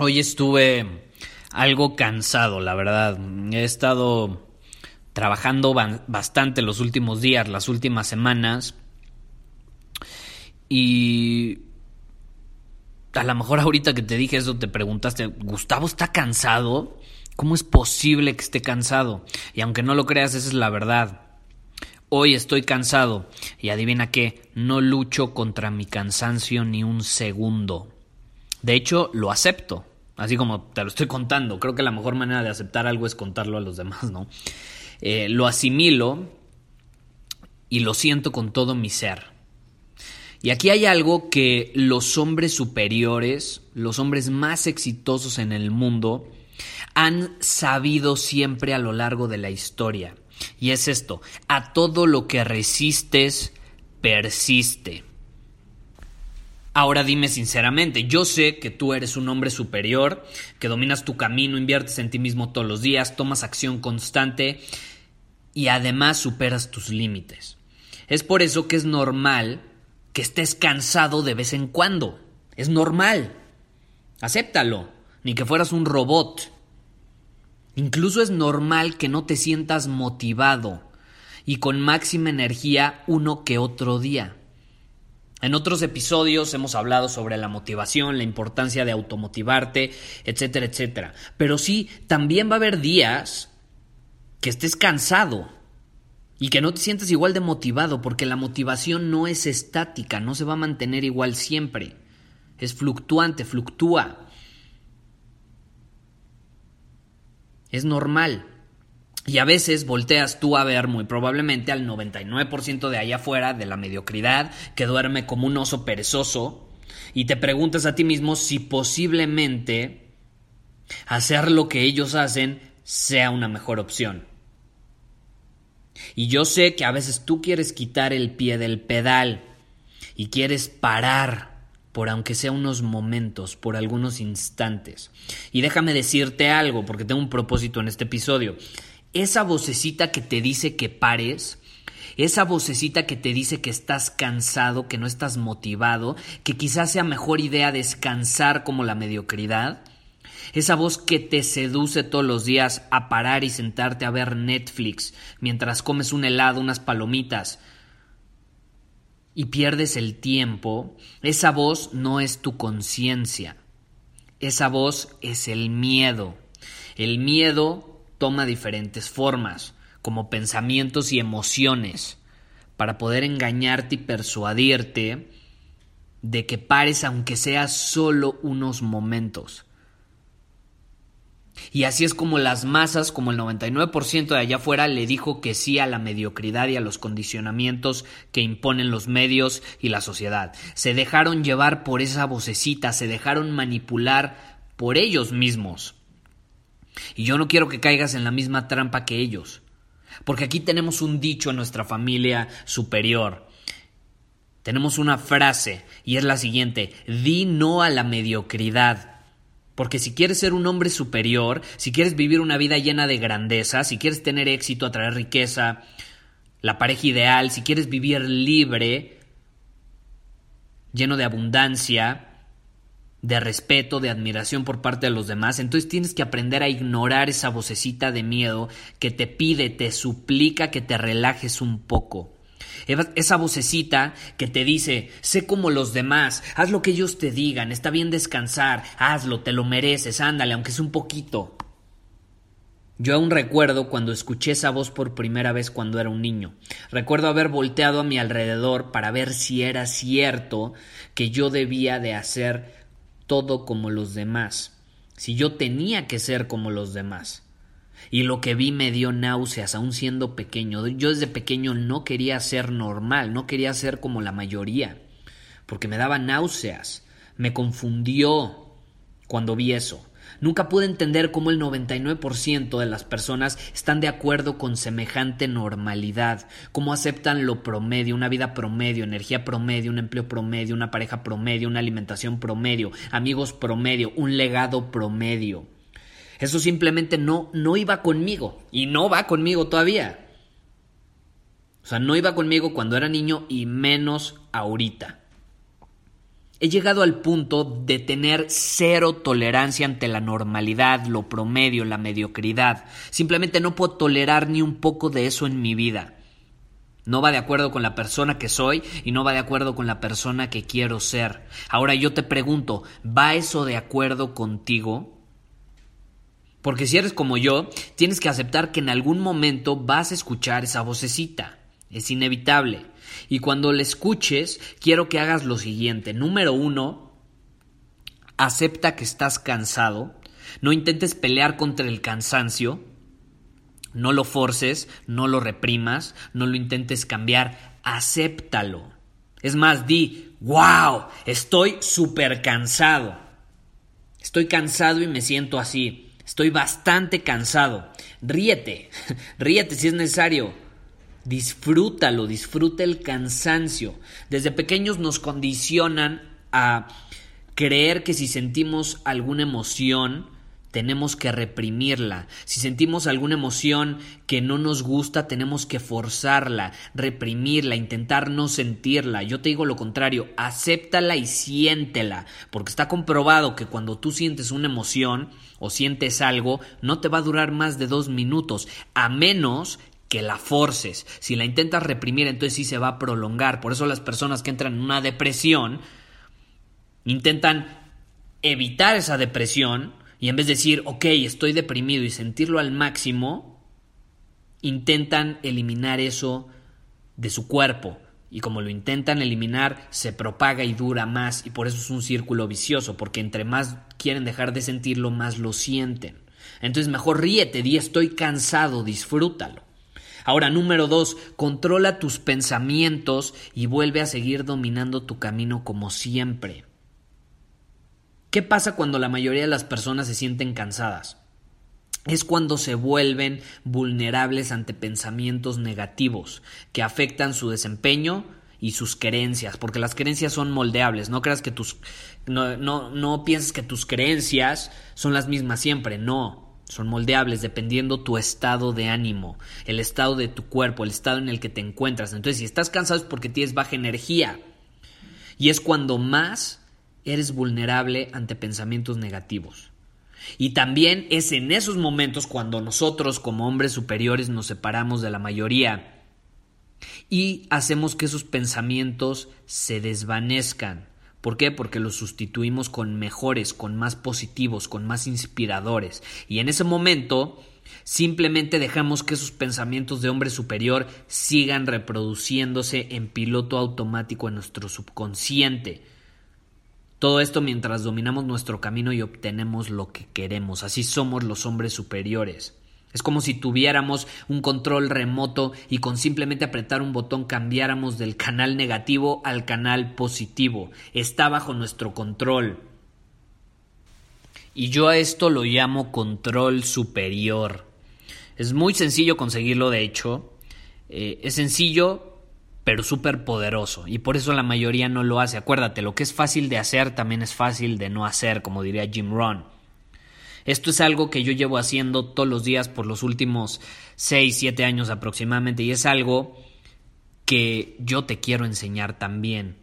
Hoy estuve algo cansado, la verdad. He estado trabajando bastante los últimos días, las últimas semanas. Y a lo mejor ahorita que te dije eso te preguntaste, Gustavo está cansado. ¿Cómo es posible que esté cansado? Y aunque no lo creas, esa es la verdad. Hoy estoy cansado y adivina qué, no lucho contra mi cansancio ni un segundo. De hecho, lo acepto. Así como te lo estoy contando. Creo que la mejor manera de aceptar algo es contarlo a los demás, ¿no? Eh, lo asimilo y lo siento con todo mi ser. Y aquí hay algo que los hombres superiores, los hombres más exitosos en el mundo, han sabido siempre a lo largo de la historia. Y es esto, a todo lo que resistes, persiste. Ahora dime sinceramente, yo sé que tú eres un hombre superior, que dominas tu camino, inviertes en ti mismo todos los días, tomas acción constante y además superas tus límites. Es por eso que es normal que estés cansado de vez en cuando. Es normal. Acéptalo, ni que fueras un robot. Incluso es normal que no te sientas motivado y con máxima energía uno que otro día. En otros episodios hemos hablado sobre la motivación, la importancia de automotivarte, etcétera, etcétera. Pero sí, también va a haber días que estés cansado y que no te sientas igual de motivado, porque la motivación no es estática, no se va a mantener igual siempre. Es fluctuante, fluctúa. Es normal. Y a veces volteas tú a ver muy probablemente al 99% de allá afuera de la mediocridad que duerme como un oso perezoso y te preguntas a ti mismo si posiblemente hacer lo que ellos hacen sea una mejor opción. Y yo sé que a veces tú quieres quitar el pie del pedal y quieres parar por aunque sea unos momentos, por algunos instantes. Y déjame decirte algo, porque tengo un propósito en este episodio esa vocecita que te dice que pares, esa vocecita que te dice que estás cansado, que no estás motivado, que quizás sea mejor idea descansar como la mediocridad, esa voz que te seduce todos los días a parar y sentarte a ver Netflix mientras comes un helado, unas palomitas y pierdes el tiempo, esa voz no es tu conciencia, esa voz es el miedo. El miedo toma diferentes formas, como pensamientos y emociones, para poder engañarte y persuadirte de que pares aunque sea solo unos momentos. Y así es como las masas, como el 99% de allá afuera, le dijo que sí a la mediocridad y a los condicionamientos que imponen los medios y la sociedad. Se dejaron llevar por esa vocecita, se dejaron manipular por ellos mismos. Y yo no quiero que caigas en la misma trampa que ellos. Porque aquí tenemos un dicho en nuestra familia superior. Tenemos una frase y es la siguiente, di no a la mediocridad. Porque si quieres ser un hombre superior, si quieres vivir una vida llena de grandeza, si quieres tener éxito, atraer riqueza, la pareja ideal, si quieres vivir libre, lleno de abundancia, de respeto, de admiración por parte de los demás, entonces tienes que aprender a ignorar esa vocecita de miedo que te pide, te suplica que te relajes un poco. Esa vocecita que te dice, sé como los demás, haz lo que ellos te digan, está bien descansar, hazlo, te lo mereces, ándale, aunque es un poquito. Yo aún recuerdo cuando escuché esa voz por primera vez cuando era un niño. Recuerdo haber volteado a mi alrededor para ver si era cierto que yo debía de hacer todo como los demás, si yo tenía que ser como los demás. Y lo que vi me dio náuseas, aún siendo pequeño. Yo desde pequeño no quería ser normal, no quería ser como la mayoría, porque me daba náuseas. Me confundió cuando vi eso. Nunca pude entender cómo el 99% de las personas están de acuerdo con semejante normalidad, cómo aceptan lo promedio, una vida promedio, energía promedio, un empleo promedio, una pareja promedio, una alimentación promedio, amigos promedio, un legado promedio. Eso simplemente no, no iba conmigo y no va conmigo todavía. O sea, no iba conmigo cuando era niño y menos ahorita. He llegado al punto de tener cero tolerancia ante la normalidad, lo promedio, la mediocridad. Simplemente no puedo tolerar ni un poco de eso en mi vida. No va de acuerdo con la persona que soy y no va de acuerdo con la persona que quiero ser. Ahora yo te pregunto, ¿va eso de acuerdo contigo? Porque si eres como yo, tienes que aceptar que en algún momento vas a escuchar esa vocecita. Es inevitable. Y cuando le escuches, quiero que hagas lo siguiente. Número uno, acepta que estás cansado. No intentes pelear contra el cansancio. No lo forces, no lo reprimas, no lo intentes cambiar. Acéptalo. Es más, di, wow, estoy súper cansado. Estoy cansado y me siento así. Estoy bastante cansado. Ríete, ríete si es necesario disfrútalo, disfruta el cansancio. Desde pequeños nos condicionan a creer que si sentimos alguna emoción, tenemos que reprimirla. Si sentimos alguna emoción que no nos gusta, tenemos que forzarla, reprimirla, intentar no sentirla. Yo te digo lo contrario, acéptala y siéntela, porque está comprobado que cuando tú sientes una emoción o sientes algo, no te va a durar más de dos minutos, a menos que la forces. Si la intentas reprimir, entonces sí se va a prolongar. Por eso las personas que entran en una depresión intentan evitar esa depresión y en vez de decir, ok, estoy deprimido y sentirlo al máximo, intentan eliminar eso de su cuerpo. Y como lo intentan eliminar, se propaga y dura más y por eso es un círculo vicioso, porque entre más quieren dejar de sentirlo, más lo sienten. Entonces mejor ríete, di estoy cansado, disfrútalo. Ahora, número dos, controla tus pensamientos y vuelve a seguir dominando tu camino como siempre. ¿Qué pasa cuando la mayoría de las personas se sienten cansadas? es cuando se vuelven vulnerables ante pensamientos negativos que afectan su desempeño y sus creencias, porque las creencias son moldeables, no creas que tus no, no, no pienses que tus creencias son las mismas siempre, no, son moldeables dependiendo tu estado de ánimo, el estado de tu cuerpo, el estado en el que te encuentras. Entonces, si estás cansado es porque tienes baja energía. Y es cuando más eres vulnerable ante pensamientos negativos. Y también es en esos momentos cuando nosotros como hombres superiores nos separamos de la mayoría y hacemos que esos pensamientos se desvanezcan ¿Por qué? Porque los sustituimos con mejores, con más positivos, con más inspiradores. Y en ese momento simplemente dejamos que esos pensamientos de hombre superior sigan reproduciéndose en piloto automático en nuestro subconsciente. Todo esto mientras dominamos nuestro camino y obtenemos lo que queremos. Así somos los hombres superiores. Es como si tuviéramos un control remoto y con simplemente apretar un botón cambiáramos del canal negativo al canal positivo. Está bajo nuestro control. Y yo a esto lo llamo control superior. Es muy sencillo conseguirlo, de hecho. Eh, es sencillo, pero súper poderoso. Y por eso la mayoría no lo hace. Acuérdate, lo que es fácil de hacer también es fácil de no hacer, como diría Jim Rohn. Esto es algo que yo llevo haciendo todos los días por los últimos 6, 7 años aproximadamente y es algo que yo te quiero enseñar también.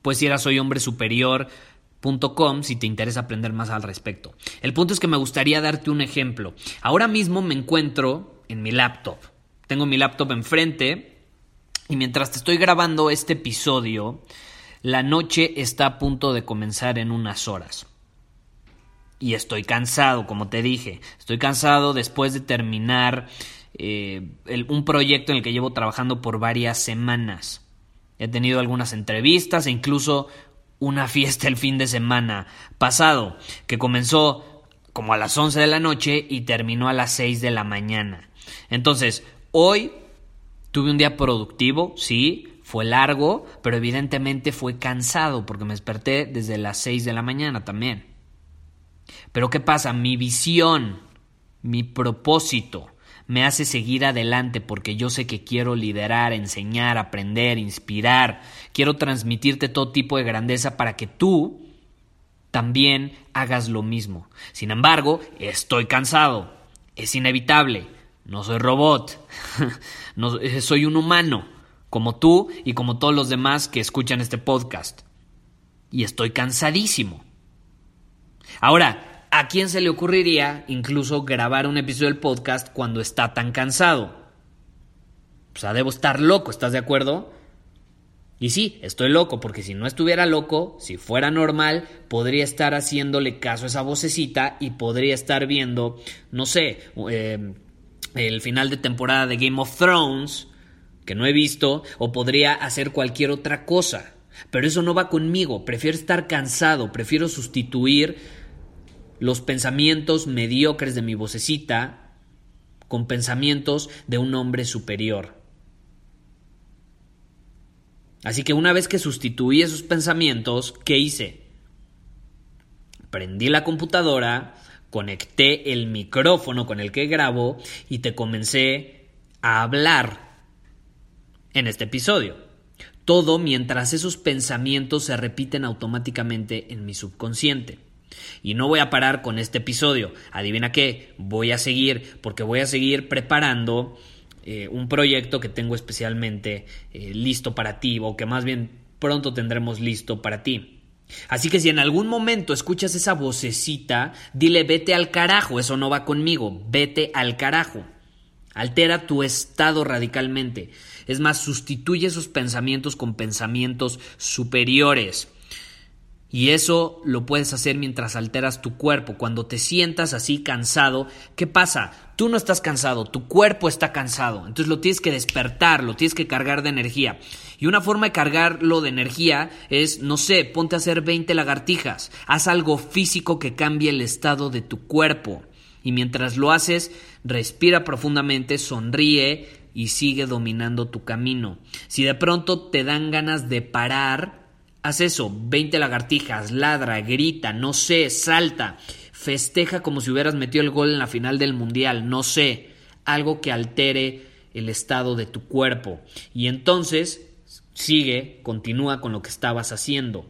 Pues ir a soyhombresuperior.com si te interesa aprender más al respecto. El punto es que me gustaría darte un ejemplo. Ahora mismo me encuentro en mi laptop. Tengo mi laptop enfrente y mientras te estoy grabando este episodio, la noche está a punto de comenzar en unas horas. Y estoy cansado, como te dije. Estoy cansado después de terminar eh, un proyecto en el que llevo trabajando por varias semanas. He tenido algunas entrevistas e incluso una fiesta el fin de semana pasado, que comenzó como a las 11 de la noche y terminó a las 6 de la mañana. Entonces, hoy tuve un día productivo, sí, fue largo, pero evidentemente fue cansado porque me desperté desde las 6 de la mañana también. Pero ¿qué pasa? Mi visión, mi propósito, me hace seguir adelante porque yo sé que quiero liderar, enseñar, aprender, inspirar. Quiero transmitirte todo tipo de grandeza para que tú también hagas lo mismo. Sin embargo, estoy cansado. Es inevitable. No soy robot. no, eh, soy un humano, como tú y como todos los demás que escuchan este podcast. Y estoy cansadísimo. Ahora, ¿A quién se le ocurriría incluso grabar un episodio del podcast cuando está tan cansado? O sea, debo estar loco, ¿estás de acuerdo? Y sí, estoy loco, porque si no estuviera loco, si fuera normal, podría estar haciéndole caso a esa vocecita y podría estar viendo, no sé, eh, el final de temporada de Game of Thrones, que no he visto, o podría hacer cualquier otra cosa. Pero eso no va conmigo, prefiero estar cansado, prefiero sustituir los pensamientos mediocres de mi vocecita con pensamientos de un hombre superior. Así que una vez que sustituí esos pensamientos, ¿qué hice? Prendí la computadora, conecté el micrófono con el que grabo y te comencé a hablar en este episodio. Todo mientras esos pensamientos se repiten automáticamente en mi subconsciente. Y no voy a parar con este episodio. Adivina qué, voy a seguir porque voy a seguir preparando eh, un proyecto que tengo especialmente eh, listo para ti o que más bien pronto tendremos listo para ti. Así que si en algún momento escuchas esa vocecita, dile vete al carajo, eso no va conmigo, vete al carajo. Altera tu estado radicalmente. Es más, sustituye esos pensamientos con pensamientos superiores. Y eso lo puedes hacer mientras alteras tu cuerpo. Cuando te sientas así cansado, ¿qué pasa? Tú no estás cansado, tu cuerpo está cansado. Entonces lo tienes que despertar, lo tienes que cargar de energía. Y una forma de cargarlo de energía es, no sé, ponte a hacer 20 lagartijas. Haz algo físico que cambie el estado de tu cuerpo. Y mientras lo haces, respira profundamente, sonríe y sigue dominando tu camino. Si de pronto te dan ganas de parar, Haz eso, 20 lagartijas, ladra, grita, no sé, salta, festeja como si hubieras metido el gol en la final del mundial, no sé, algo que altere el estado de tu cuerpo. Y entonces sigue, continúa con lo que estabas haciendo.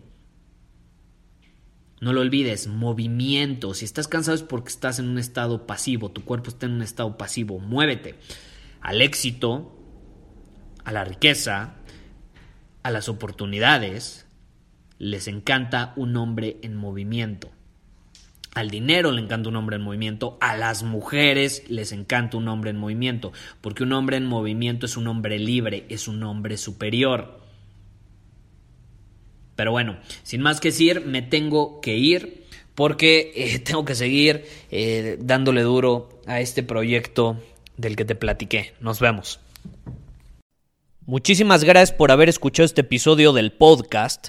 No lo olvides, movimiento. Si estás cansado es porque estás en un estado pasivo, tu cuerpo está en un estado pasivo. Muévete al éxito, a la riqueza, a las oportunidades, les encanta un hombre en movimiento. Al dinero le encanta un hombre en movimiento, a las mujeres les encanta un hombre en movimiento, porque un hombre en movimiento es un hombre libre, es un hombre superior. Pero bueno, sin más que decir, me tengo que ir porque eh, tengo que seguir eh, dándole duro a este proyecto del que te platiqué. Nos vemos. Muchísimas gracias por haber escuchado este episodio del podcast.